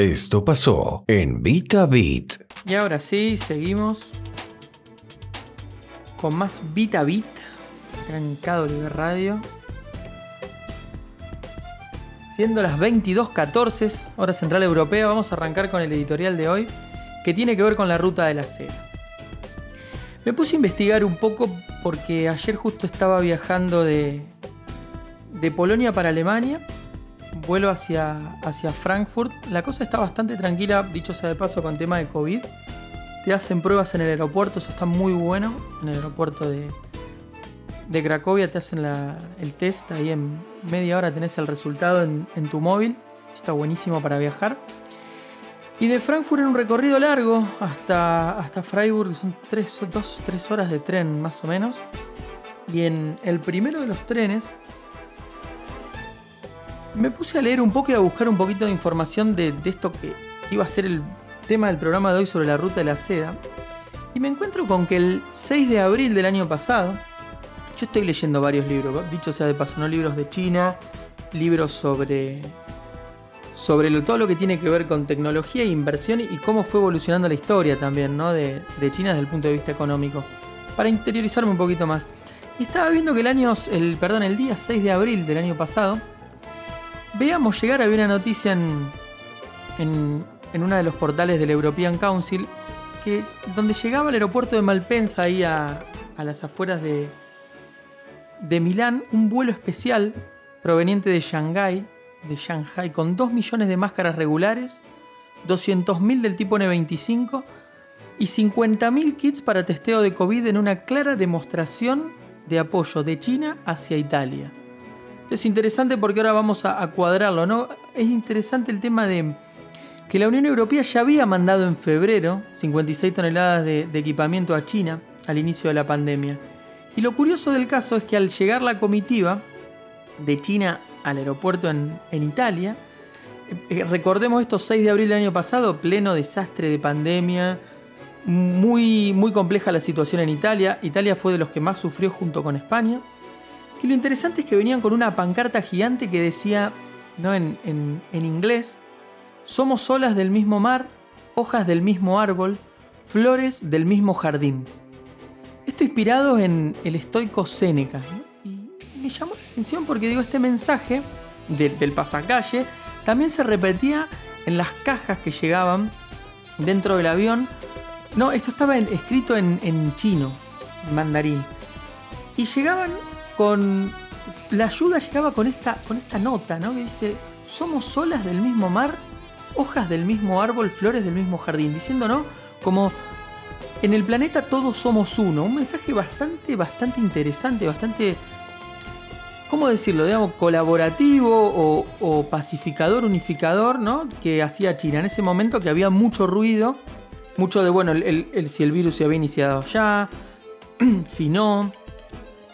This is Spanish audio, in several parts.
Esto pasó en Vita. Y ahora sí, seguimos con más Vita Beat en Radio. Siendo las 22.14 hora central europea, vamos a arrancar con el editorial de hoy que tiene que ver con la ruta de la seda. Me puse a investigar un poco porque ayer justo estaba viajando de, de Polonia para Alemania, vuelo hacia, hacia Frankfurt. La cosa está bastante tranquila, dicho sea de paso, con tema de COVID. Te hacen pruebas en el aeropuerto, eso está muy bueno. En el aeropuerto de, de Cracovia te hacen el test, ahí en media hora tenés el resultado en, tu móvil. Está buenísimo para viajar. Y de Frankfurt en un recorrido largo hasta, hasta Freiburg, son 2, 3 horas de tren más o menos. Y en el primero de los trenes me puse a leer un poco y a buscar un poquito de información de, esto que, iba a ser el tema del programa de hoy sobre la ruta de la seda. Y me encuentro con que el 6 de abril del año pasado, yo estoy leyendo varios libros, dicho sea de paso, no libros de China, libros sobre sobre todo lo que tiene que ver con tecnología e inversión y cómo fue evolucionando la historia también ¿no? de, China desde el punto de vista económico. Para interiorizarme un poquito más. Y estaba viendo que el año, el, perdón, el día 6 de abril del año pasado, veamos llegar, había una noticia en, en, en uno de los portales del European Council, que donde llegaba al aeropuerto de Malpensa, ahí a, a las afueras de, de Milán, un vuelo especial proveniente de Shanghái, de Shanghai con 2 millones de máscaras regulares, 200.000 del tipo N25 y 50.000 kits para testeo de COVID en una clara demostración de apoyo de China hacia Italia. Es interesante porque ahora vamos a, cuadrarlo, ¿no? Es interesante el tema de que la Unión Europea ya había mandado en febrero 56 toneladas de equipamiento a China al inicio de la pandemia. Y lo curioso del caso es que al llegar la comitiva de China al aeropuerto en, Italia. Eh, recordemos estos 6 de abril del año pasado, pleno desastre de pandemia, muy, muy compleja la situación en Italia. Italia fue de los que más sufrió junto con España. Y lo interesante es que venían con una pancarta gigante que decía, ¿no? en, en inglés, somos olas del mismo mar, hojas del mismo árbol, flores del mismo jardín. Esto inspirado en el estoico Séneca me llamó la atención porque digo, este mensaje del pasacalle también se repetía en las cajas que llegaban dentro del avión. No, esto estaba escrito en, chino, en mandarín. Y llegaban con. La ayuda llegaba con esta, con esta nota, ¿no? Que dice: Somos olas del mismo mar, hojas del mismo árbol, flores del mismo jardín. Diciendo, ¿no? Como en el planeta todos somos uno. Un mensaje bastante, bastante interesante, bastante ¿cómo decirlo? Digamos, colaborativo o, pacificador, unificador, ¿no? Que hacía China en ese momento que había mucho ruido, mucho de, bueno, el, si el virus se había iniciado ya, si no,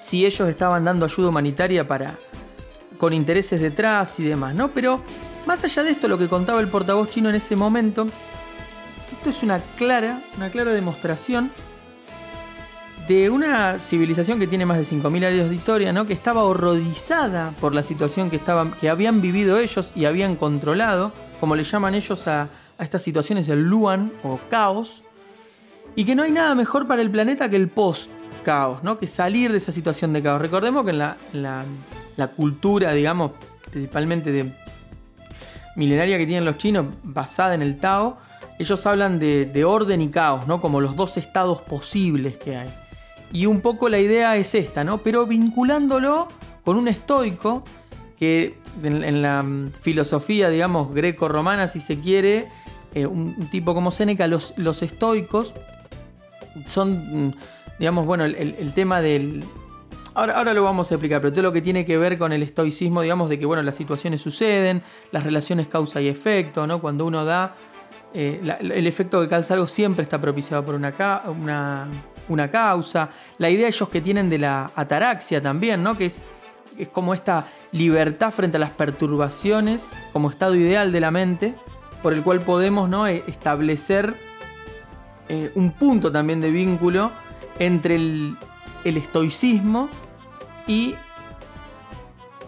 si ellos estaban dando ayuda humanitaria para, con intereses detrás y demás, ¿no? Pero más allá de esto, lo que contaba el portavoz chino en ese momento, esto es una clara, una clara demostración de una civilización que tiene más de 5.000 años de historia, ¿no? que estaba horrorizada por la situación que, estaban, que habían vivido ellos y habían controlado, como le llaman ellos a, estas situaciones, el Luan o caos, y que no hay nada mejor para el planeta que el post-caos, ¿no? que salir de esa situación de caos. Recordemos que en la, cultura, digamos, principalmente de milenaria que tienen los chinos, basada en el Tao, ellos hablan de, de, orden y caos, ¿no? Como los dos estados posibles que hay. Y un poco la idea es esta, ¿no? Pero vinculándolo con un estoico que en, la mm, filosofía, digamos, greco-romana, si se quiere, eh, un, tipo como Séneca, los, los estoicos son, mm, digamos, bueno, el, tema del... Ahora, ahora, lo vamos a explicar, pero todo lo que tiene que ver con el estoicismo, digamos, de que, bueno, las situaciones suceden, las relaciones causa y efecto, ¿no? Cuando uno da... Eh, el efecto que calza algo siempre está propiciado por una, una una causa. La idea ellos que tienen de la ataraxia también, ¿no? Que es, es como esta libertad frente a las perturbaciones como estado ideal de la mente, por el cual podemos ¿no? E, establecer eh, un punto también de vínculo entre el, estoicismo y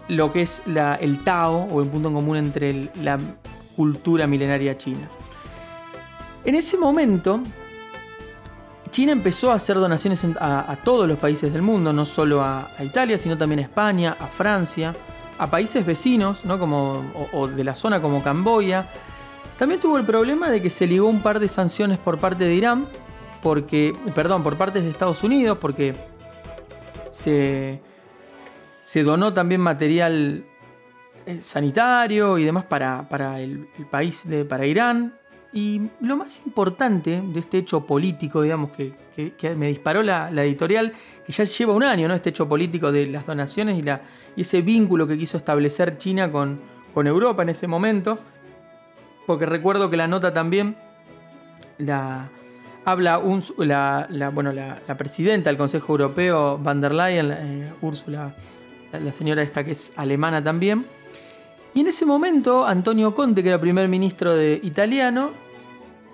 lo que es el Tao, o el punto en común entre la cultura milenaria china. En ese momento, China empezó a hacer donaciones a, todos los países del mundo, no solo a, Italia, sino también a España, a Francia, a países vecinos, ¿no? como, o, de la zona como Camboya. También tuvo el problema de que se ligó un par de sanciones por parte de Irán, porque, perdón, por parte de Estados Unidos, porque se, se donó también material eh, sanitario y demás para, el, país de para Irán. Y lo más importante de este hecho político, digamos, que, me disparó la, editorial, que ya lleva un año, ¿no? Este hecho político de las donaciones y, la, y ese vínculo que quiso establecer China con, con Europa en ese momento. Porque recuerdo que la nota también la, habla la, bueno, la, presidenta del Consejo Europeo, van der Leyen, eh, Úrsula, la, señora esta que es alemana también. Y en ese momento, Antonio Conte, que era primer ministro de italiano,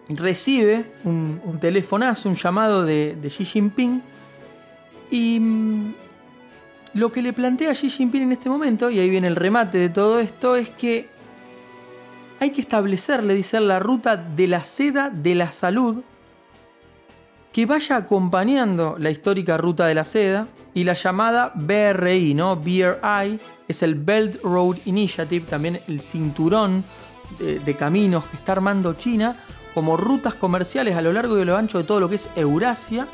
recibe un, un telefonazo, un llamado de, Xi Jinping. Y mm, lo que le plantea Xi Jinping en este momento, y ahí viene el remate de todo esto, es que hay que establecer, le dice, la ruta de la seda de la salud que vaya acompañando la histórica ruta de la seda y la llamada BRI, ¿no? BRI es el Belt Road Initiative, también el cinturón de, caminos que está armando China como rutas comerciales a lo largo y a lo ancho de todo lo que es Eurasia,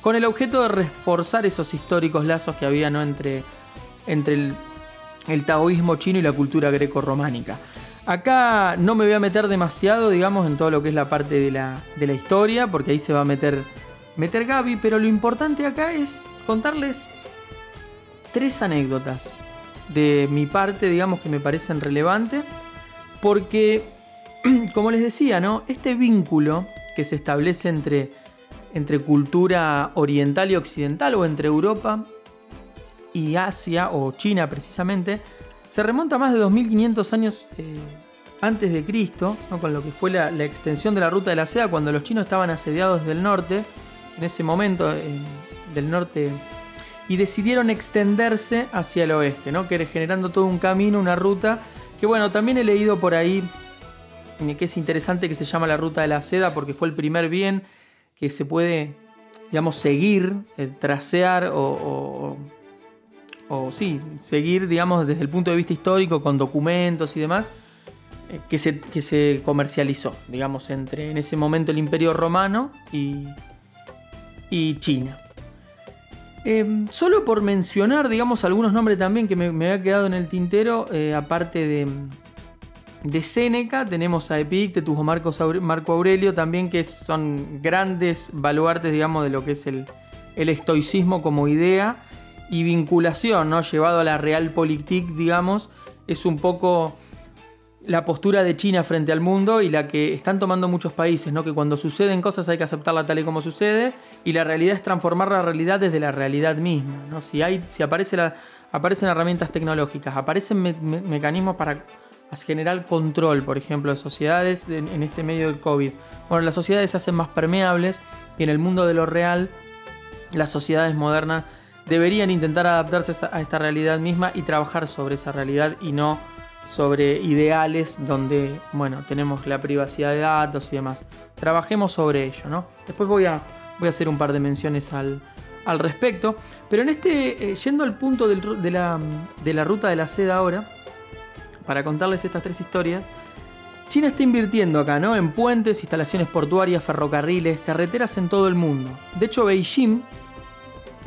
con el objeto de reforzar esos históricos lazos que había ¿no? entre, entre el, el taoísmo chino y la cultura greco-románica. Acá no me voy a meter demasiado, digamos, en todo lo que es la parte de la, historia, porque ahí se va a meter, meter Gaby, pero lo importante acá es contarles tres anécdotas de mi parte, digamos, que me parecen relevantes, porque, como les decía, ¿no? Este vínculo que se establece entre, entre cultura oriental y occidental, o entre Europa y Asia, o China precisamente, se remonta a más de 2500 años eh, antes de Cristo, con lo que fue la, extensión de la ruta de la seda cuando los chinos estaban asediados del norte, en ese momento del norte, y decidieron extenderse hacia el oeste, ¿no? generando todo un camino, una ruta, que bueno, también he leído por ahí eh, que es interesante que se llama la ruta de la seda porque fue el primer bien que se puede, digamos, seguir, eh, trasear o sí, seguir, digamos, desde el punto de vista histórico, con documentos y demás, eh, que, se, que se comercializó, digamos, entre en ese momento el Imperio Romano y, y China. Em, solo por mencionar, digamos, algunos nombres también que me, había quedado en el tintero, eh, aparte de, de Séneca, tenemos a Epictetus o Marco Aurelio también, que son grandes baluartes, digamos, de lo que es el, el estoicismo como idea y vinculación, ¿no? Llevado a la realpolitik, digamos, es un poco la postura de China frente al mundo y la que están tomando muchos países, ¿no? Que cuando suceden cosas hay que aceptarla tal y como sucede y la realidad es transformar la realidad desde la realidad misma, ¿no? Si, hay, si aparece la, aparecen herramientas tecnológicas, aparecen mecanismos para generar control, por ejemplo, de sociedades en, en este medio del COVID. Bueno, las sociedades se hacen más permeables y en el mundo de lo real, las sociedades modernas deberían intentar adaptarse a esta realidad misma y trabajar sobre esa realidad y no sobre ideales donde, bueno, tenemos la privacidad de datos y demás. Trabajemos sobre ello, ¿no? Después voy a, voy a hacer un par de menciones al, al respecto. Pero en este, eh, yendo al punto de, la, de la ruta de la seda ahora, para contarles estas tres historias, China está invirtiendo acá, ¿no? En puentes, instalaciones portuarias, ferrocarriles, carreteras en todo el mundo. De hecho, Beijing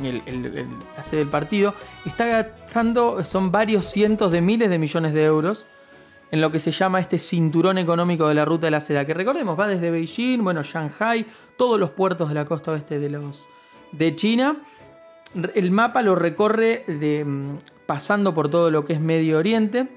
el, la sede del partido, está gastando, son varios cientos de miles de millones de euros en lo que se llama este cinturón económico de la ruta de la seda, que recordemos, va desde Beijing, bueno, Shanghai, todos los puertos de la costa oeste de, los, de China. El mapa lo recorre de, mm, pasando por todo lo que es Medio Oriente,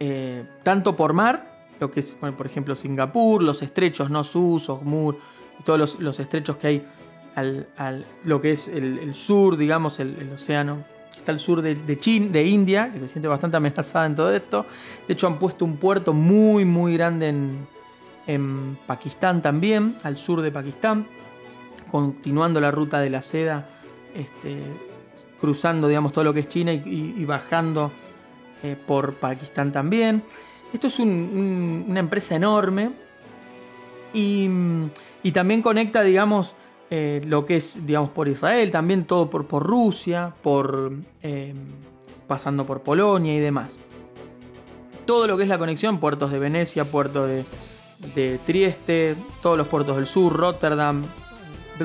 eh, tanto por mar, lo que es, por ejemplo, Singapur, los estrechos, ¿no? Sus, Ogmur, todos los, los estrechos que hay al, lo que es el, sur, digamos, el, océano está al sur de, de, de India, que se siente bastante amenazada en todo esto. De hecho, han puesto un puerto muy, muy grande en, en Pakistán también, al sur de Pakistán, continuando la ruta de la seda, este, cruzando, digamos, todo lo que es China y, bajando eh, por Pakistán también. Esto es una empresa enorme y, también conecta, digamos, eh, lo que es, digamos, por Israel, también todo por, por Rusia, por, eh, pasando por Polonia y demás. Todo lo que es la conexión, puertos de Venecia, puertos de, de Trieste, todos los puertos del sur, Rotterdam,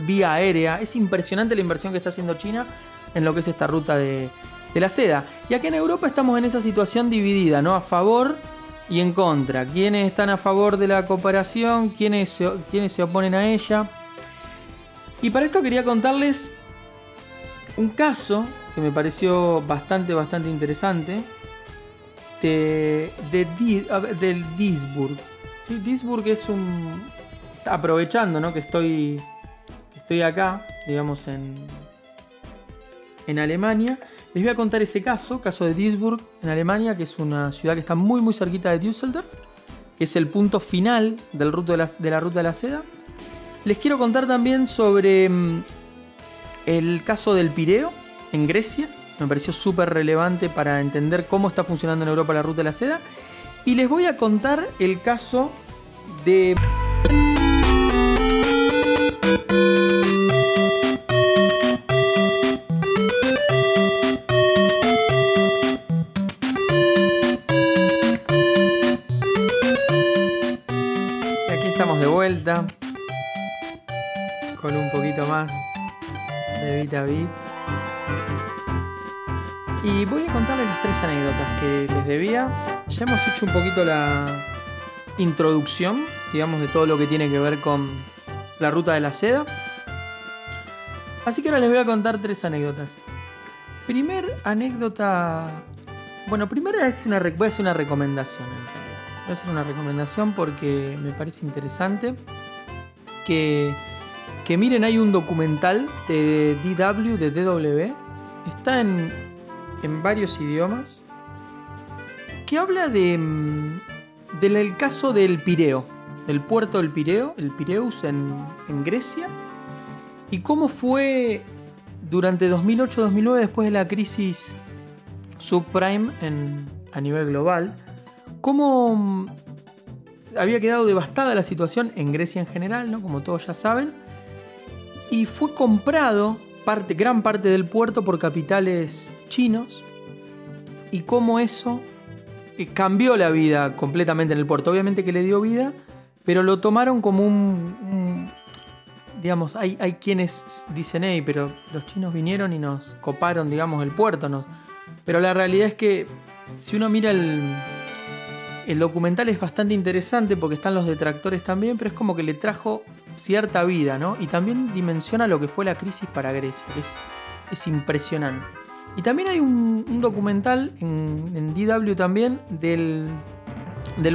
vía aérea. Es impresionante la inversión que está haciendo China en lo que es esta ruta de, de la seda. Y aquí en Europa estamos en esa situación dividida, ¿no? A favor y en contra. ¿Quiénes están a favor de la cooperación? ¿Quiénes se, se oponen a ella? Y para esto quería contarles un caso que me pareció bastante, bastante interesante de, del Duisburg. ¿Sí? Duisburg es un... Aprovechando ¿no? que, estoy, estoy acá, digamos, en, en Alemania les voy a contar ese caso, caso de Duisburg en Alemania, que es una ciudad que está muy muy cerquita de Düsseldorf, que es el punto final del de, la, de la ruta de la seda. Les quiero contar también sobre mm, el caso del Pireo en Grecia. Me pareció súper relevante para entender cómo está funcionando en Europa la ruta de la seda. Y les voy a contar el caso de... Bit. Y voy a contarles las tres anécdotas que les debía. Ya hemos hecho un poquito la introducción, digamos, de todo lo que tiene que ver con la ruta de la seda. Así que ahora les voy a contar tres anécdotas. Primer anécdota. Bueno, primera es una, voy a hacer una recomendación en realidad. Voy a hacer una recomendación porque me parece interesante que, que miren, hay un documental de DW, de DW, está en, en varios idiomas, que habla mm, del caso del Pireo, del puerto del Pireo, el Pireus en, en Grecia, y cómo fue durante 2008-2009, después de la crisis subprime a nivel global, cómo mm, había quedado devastada la situación en Grecia en general, ¿no? como todos ya saben, y fue comprado parte, gran parte del puerto por capitales chinos, y cómo eso eh, cambió la vida completamente en el puerto. Obviamente que le dio vida, pero lo tomaron como un... digamos, hay, hay, quienes dicen, hey, pero los chinos vinieron y nos coparon, digamos, el puerto. Pero la realidad es que si uno mira el, el documental es bastante interesante porque están los detractores también, pero es como que le trajo cierta vida, ¿no? Y también dimensiona lo que fue la crisis para Grecia. Es, es impresionante. Y también hay un, documental en, DW también del,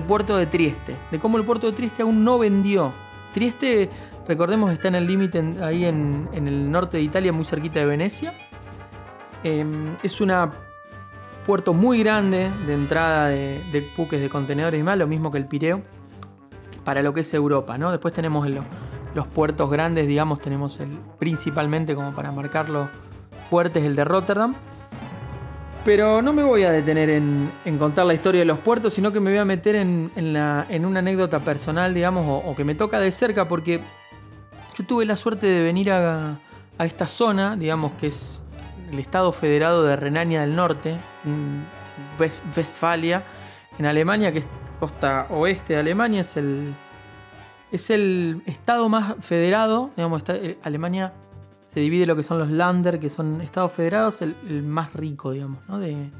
puerto de Trieste, de cómo el puerto de Trieste aún no vendió. Trieste, recordemos, está en el límite ahí en, el norte de Italia, muy cerquita de Venecia. Em, es una puerto muy grande de entrada de, buques de contenedores y más, lo mismo que el Pireo, para lo que es Europa. ¿no? Después tenemos los puertos grandes, digamos, tenemos el principalmente como para marcarlo fuerte es el de Rotterdam. Pero no me voy a detener en, contar la historia de los puertos, sino que me voy a meter en, una anécdota personal, digamos, o, que me toca de cerca, porque yo tuve la suerte de venir a, a esta zona, digamos, que es el Estado Federado de Renania del Norte, Westfalia, en Alemania, que es costa oeste de Alemania, es el, es el estado más federado, digamos, eh, Alemania se divide lo que son los Lander, que son estados federados, el, más rico, digamos, ¿no? de,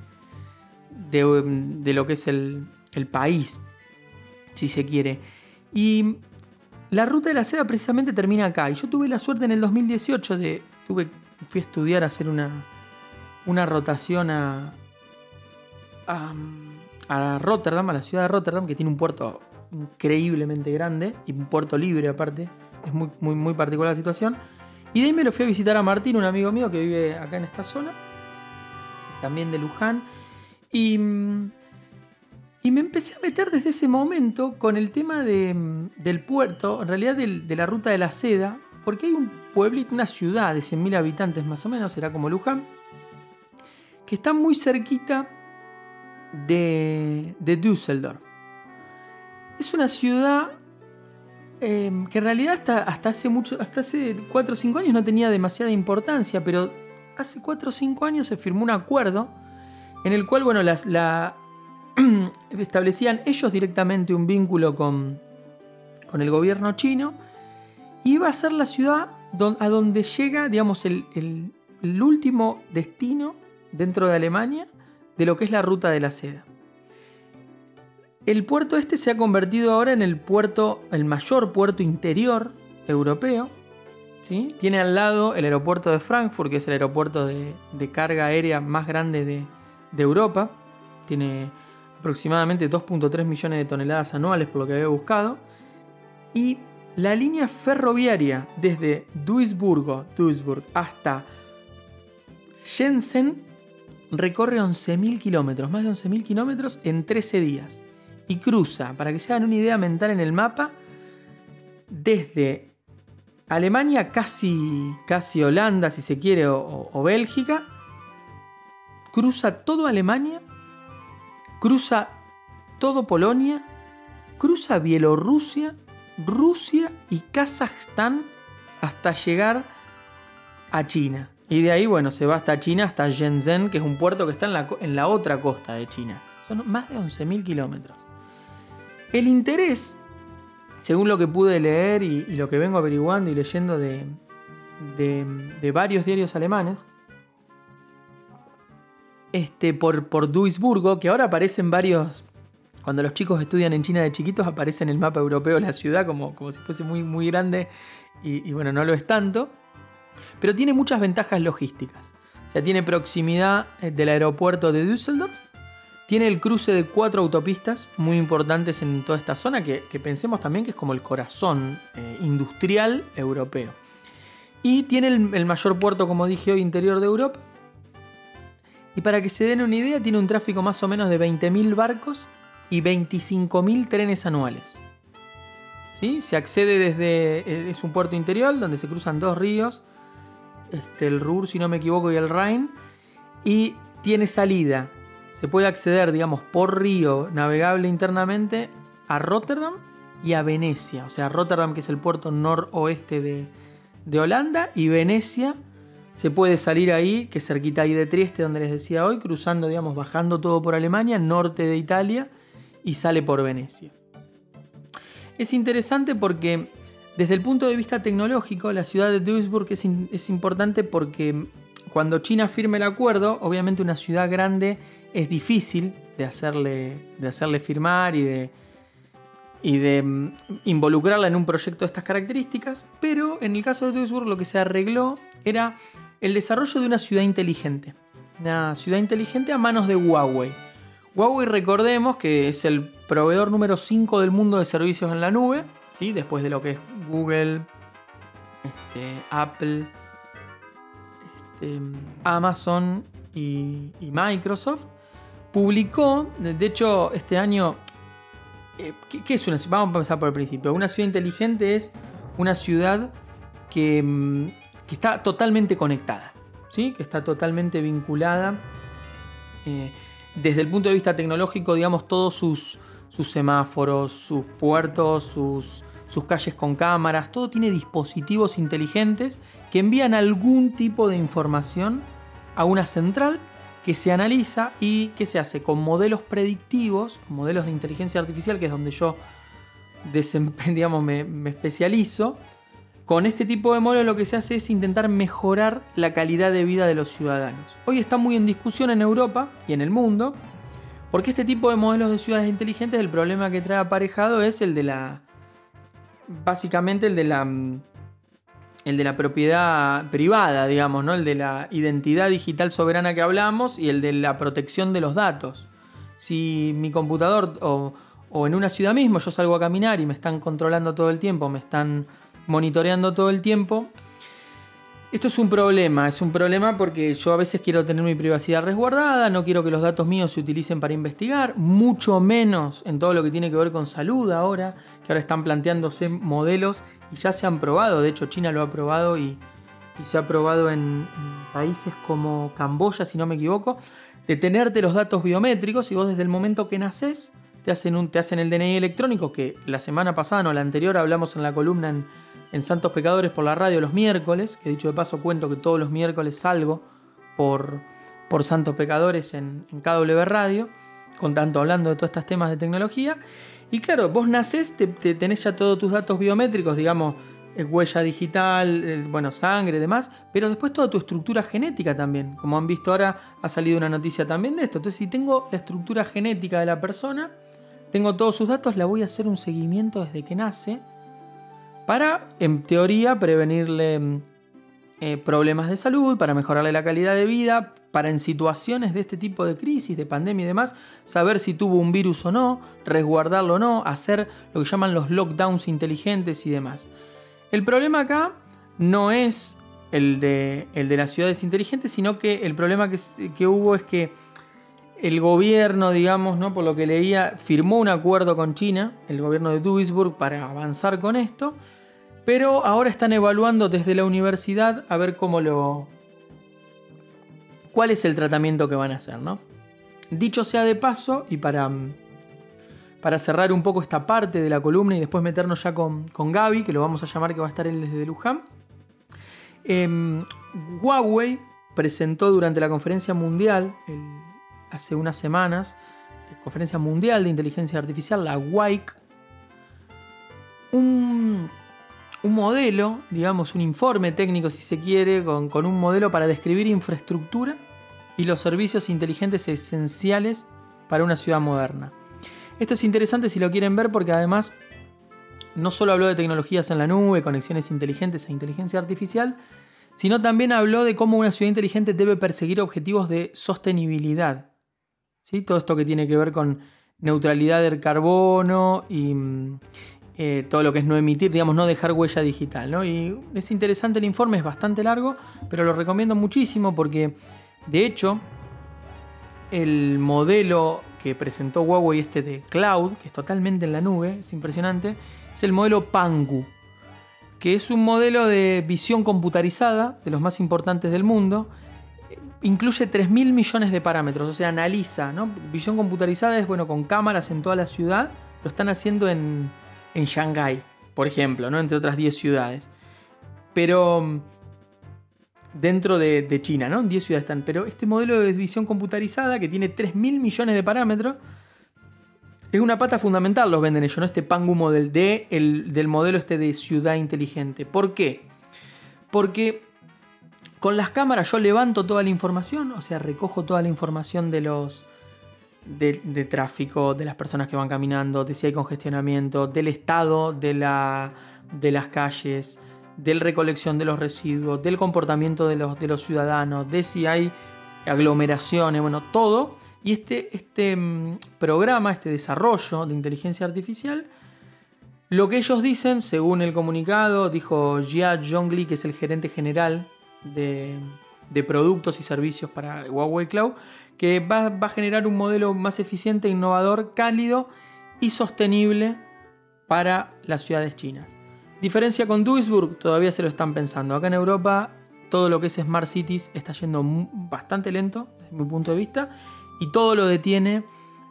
de, lo que es el, el país, si se quiere. Y la ruta de la seda precisamente termina acá. Y yo tuve la suerte en el 2018 de. Tuve fui a estudiar, a hacer una, una rotación a, a, Rotterdam, a la ciudad de Rotterdam, que tiene un puerto increíblemente grande y un puerto libre aparte. Es muy, muy, muy particular la situación. Y de ahí me lo fui a visitar a Martín, un amigo mío que vive acá en esta zona, también de Luján. Y, y me empecé a meter desde ese momento con el tema de, del puerto, en realidad de la ruta de la seda, porque hay un pueblito, una ciudad de 100.000 habitantes más o menos, será como Luján, que está muy cerquita de, de Düsseldorf. Es una ciudad em, que en realidad hasta, hasta hace mucho, hasta hace 4 o 5 años no tenía demasiada importancia, pero hace 4 o 5 años se firmó un acuerdo en el cual, bueno, establecían ellos directamente un vínculo con, con el gobierno chino y iba a ser la ciudad a donde llega, digamos, el, el último destino dentro de Alemania de lo que es la ruta de la seda. El puerto este se ha convertido ahora en el puerto, el mayor puerto interior europeo. ¿sí? Tiene al lado el aeropuerto de Frankfurt, que es el aeropuerto de, carga aérea más grande de, de Europa. Tiene aproximadamente 2.3 millones de toneladas anuales por lo que había buscado. Y la línea ferroviaria desde Duisburgo, Duisburg hasta Shenzhen recorre 11.000 kilómetros, más de 11.000 kilómetros en 13 días. Y cruza, para que se hagan una idea mental en el mapa, desde Alemania, casi, casi Holanda, si se quiere, o, o Bélgica, cruza todo Alemania, cruza todo Polonia, cruza Bielorrusia, Rusia y Kazajstán hasta llegar a China. Y de ahí, bueno, se va hasta China, hasta Shenzhen, que es un puerto que está en la, en la otra costa de China. Son más de 11.000 kilómetros. El interés, según lo que pude leer y, lo que vengo averiguando y leyendo de, de, varios diarios alemanes, este, por, por Duisburgo, que ahora aparecen varios. Cuando los chicos estudian en China de chiquitos, aparece en el mapa europeo la ciudad como, como si fuese muy, muy grande y, y bueno, no lo es tanto. Pero tiene muchas ventajas logísticas. O sea, tiene proximidad eh, del aeropuerto de Düsseldorf. Tiene el cruce de cuatro autopistas muy importantes en toda esta zona que, pensemos también que es como el corazón eh, industrial europeo. Y tiene el, mayor puerto, como dije hoy, interior de Europa. Y para que se den una idea, tiene un tráfico más o menos de 20.000 barcos y 25.000 trenes anuales. ¿Sí? Se accede desde... Eh, es un puerto interior donde se cruzan dos ríos este, el Ruhr, si no me equivoco, y el Rhine. Y tiene salida. Se puede acceder, digamos, por río navegable internamente a Rotterdam y a Venecia. O sea, Rotterdam, que es el puerto noroeste de, de Holanda, y Venecia se puede salir ahí, que es cerquita ahí de Trieste, donde les decía hoy, cruzando, digamos, bajando todo por Alemania, norte de Italia, y sale por Venecia. Es interesante porque desde el punto de vista tecnológico, la ciudad de Duisburg es, importante porque cuando China firme el acuerdo, obviamente una ciudad grande es difícil de hacerle, de hacerle firmar y de, y de mm, involucrarla en un proyecto de estas características, pero en el caso de Duisburg lo que se arregló era el desarrollo de una ciudad inteligente. Una ciudad inteligente a manos de Huawei. Huawei recordemos que es el proveedor número 5 del mundo de servicios en la nube Después de lo que es Google, este, Apple, este, Amazon y, Microsoft, publicó, de hecho, este año, eh, ¿qué, es una Vamos a empezar por el principio. Una ciudad inteligente es una ciudad que, mm, está totalmente conectada, ¿sí? que está totalmente vinculada. Eh, desde el punto de vista tecnológico, digamos, todos sus semáforos, sus puertos, sus, sus calles con cámaras, todo tiene dispositivos inteligentes que envían algún tipo de información a una central que se analiza y que se hace con modelos predictivos, con modelos de inteligencia artificial, que es donde yo me, me especializo. Con este tipo de modelos lo que se hace es intentar mejorar la calidad de vida de los ciudadanos. Hoy está muy en discusión en Europa y en el mundo, porque este tipo de modelos de ciudades inteligentes, el problema que trae aparejado es el de la básicamente el de la mm, el de la propiedad privada, digamos, ¿no? El de la identidad digital soberana que hablamos y el de la protección de los datos. Si mi computador o, o en una ciudad mismo yo salgo a caminar y me están controlando todo el tiempo, me están monitoreando todo el tiempo, esto es un problema, es un problema porque yo a veces quiero tener mi privacidad resguardada, no quiero que los datos míos se utilicen para investigar, mucho menos en todo lo que tiene que ver con salud ahora, que ahora están planteándose modelos y ya se han probado, de hecho China lo ha probado y, se ha probado en, países como Camboya, si no me equivoco, de tenerte los datos biométricos y vos desde el momento que naces te hacen, un, te hacen el DNI electrónico, que la semana pasada, no, la anterior, hablamos en la columna en, en Santos Pecadores por la radio los miércoles, que dicho de paso cuento que todos los miércoles salgo por, por Santos Pecadores en, en KW Radio, con tanto hablando de todos estos temas de tecnología. Y claro, vos nacés, te, tenés ya todos tus datos biométricos, digamos, eh, huella digital, eh, bueno, sangre demás, pero después toda tu estructura genética también. Como han visto ahora, ha salido una noticia también de esto. Entonces, si tengo la estructura genética de la persona, tengo todos sus datos, la voy a hacer un seguimiento desde que nace para, en teoría, prevenirle mm, eh, problemas de salud, para mejorarle la calidad de vida, para en situaciones de este tipo de crisis, de pandemia y demás, saber si tuvo un virus o no, resguardarlo o no, hacer lo que llaman los lockdowns inteligentes y demás. El problema acá no es el de, el de las ciudades inteligentes, sino que el problema que, que hubo es que el gobierno, digamos, ¿no? por lo que leía, firmó un acuerdo con China, el gobierno de Duisburg, para avanzar con esto. Pero ahora están evaluando desde la universidad a ver cómo lo. cuál es el tratamiento que van a hacer, ¿no? Dicho sea de paso, y para, para cerrar un poco esta parte de la columna y después meternos ya con, con Gaby, que lo vamos a llamar que va a estar él desde Luján. Em, Huawei presentó durante la conferencia mundial, hace unas semanas, conferencia mundial de inteligencia artificial, la WIC, un un modelo, digamos, un informe técnico si se quiere, con, un modelo para describir infraestructura y los servicios inteligentes esenciales para una ciudad moderna. Esto es interesante si lo quieren ver porque además no solo habló de tecnologías en la nube, conexiones inteligentes e inteligencia artificial, sino también habló de cómo una ciudad inteligente debe perseguir objetivos de sostenibilidad. ¿Sí? Todo esto que tiene que ver con neutralidad del carbono y, eh, todo lo que es no emitir, digamos, no dejar huella digital. ¿no? Y es interesante el informe, es bastante largo, pero lo recomiendo muchísimo porque, de hecho, el modelo que presentó Huawei este de Cloud, que es totalmente en la nube, es impresionante, es el modelo Pangu, que es un modelo de visión computarizada, de los más importantes del mundo, incluye 3.000 millones de parámetros, o sea, analiza, ¿no? Visión computarizada es, bueno, con cámaras en toda la ciudad, lo están haciendo en, en Shanghái, por ejemplo, ¿no? entre otras 10 ciudades. Pero mm, dentro de, China, ¿no? 10 ciudades están. Pero este modelo de visión computarizada que tiene 3.000 millones de parámetros es una pata fundamental, los venden ellos, ¿no? Este Pangu Model D, el, del modelo este de ciudad inteligente. ¿Por qué? Porque con las cámaras yo levanto toda la información, o sea, recojo toda la información de los, de, tráfico, de las personas que van caminando, de si hay congestionamiento, del estado de, la, de las calles, de la recolección de los residuos, del comportamiento de los, de los ciudadanos, de si hay aglomeraciones, bueno, todo. Y este, este mm, programa, este desarrollo de inteligencia artificial, lo que ellos dicen, según el comunicado, dijo Jia Zhongli, que es el gerente general de, de productos y servicios para Huawei Cloud, que va, a generar un modelo más eficiente, innovador, cálido y sostenible para las ciudades chinas. Diferencia con Duisburg, todavía se lo están pensando. Acá en Europa todo lo que es Smart Cities está yendo bastante lento desde mi punto de vista y todo lo detiene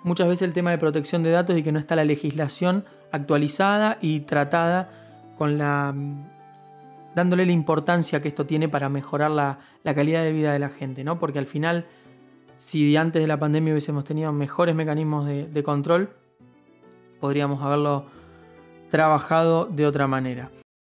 muchas veces el tema de protección de datos y que no está la legislación actualizada y tratada con la dándole la importancia que esto tiene para mejorar la, calidad de vida de la gente, ¿no? Porque al final si antes de la pandemia hubiésemos tenido mejores mecanismos de, control, podríamos haberlo trabajado de otra manera.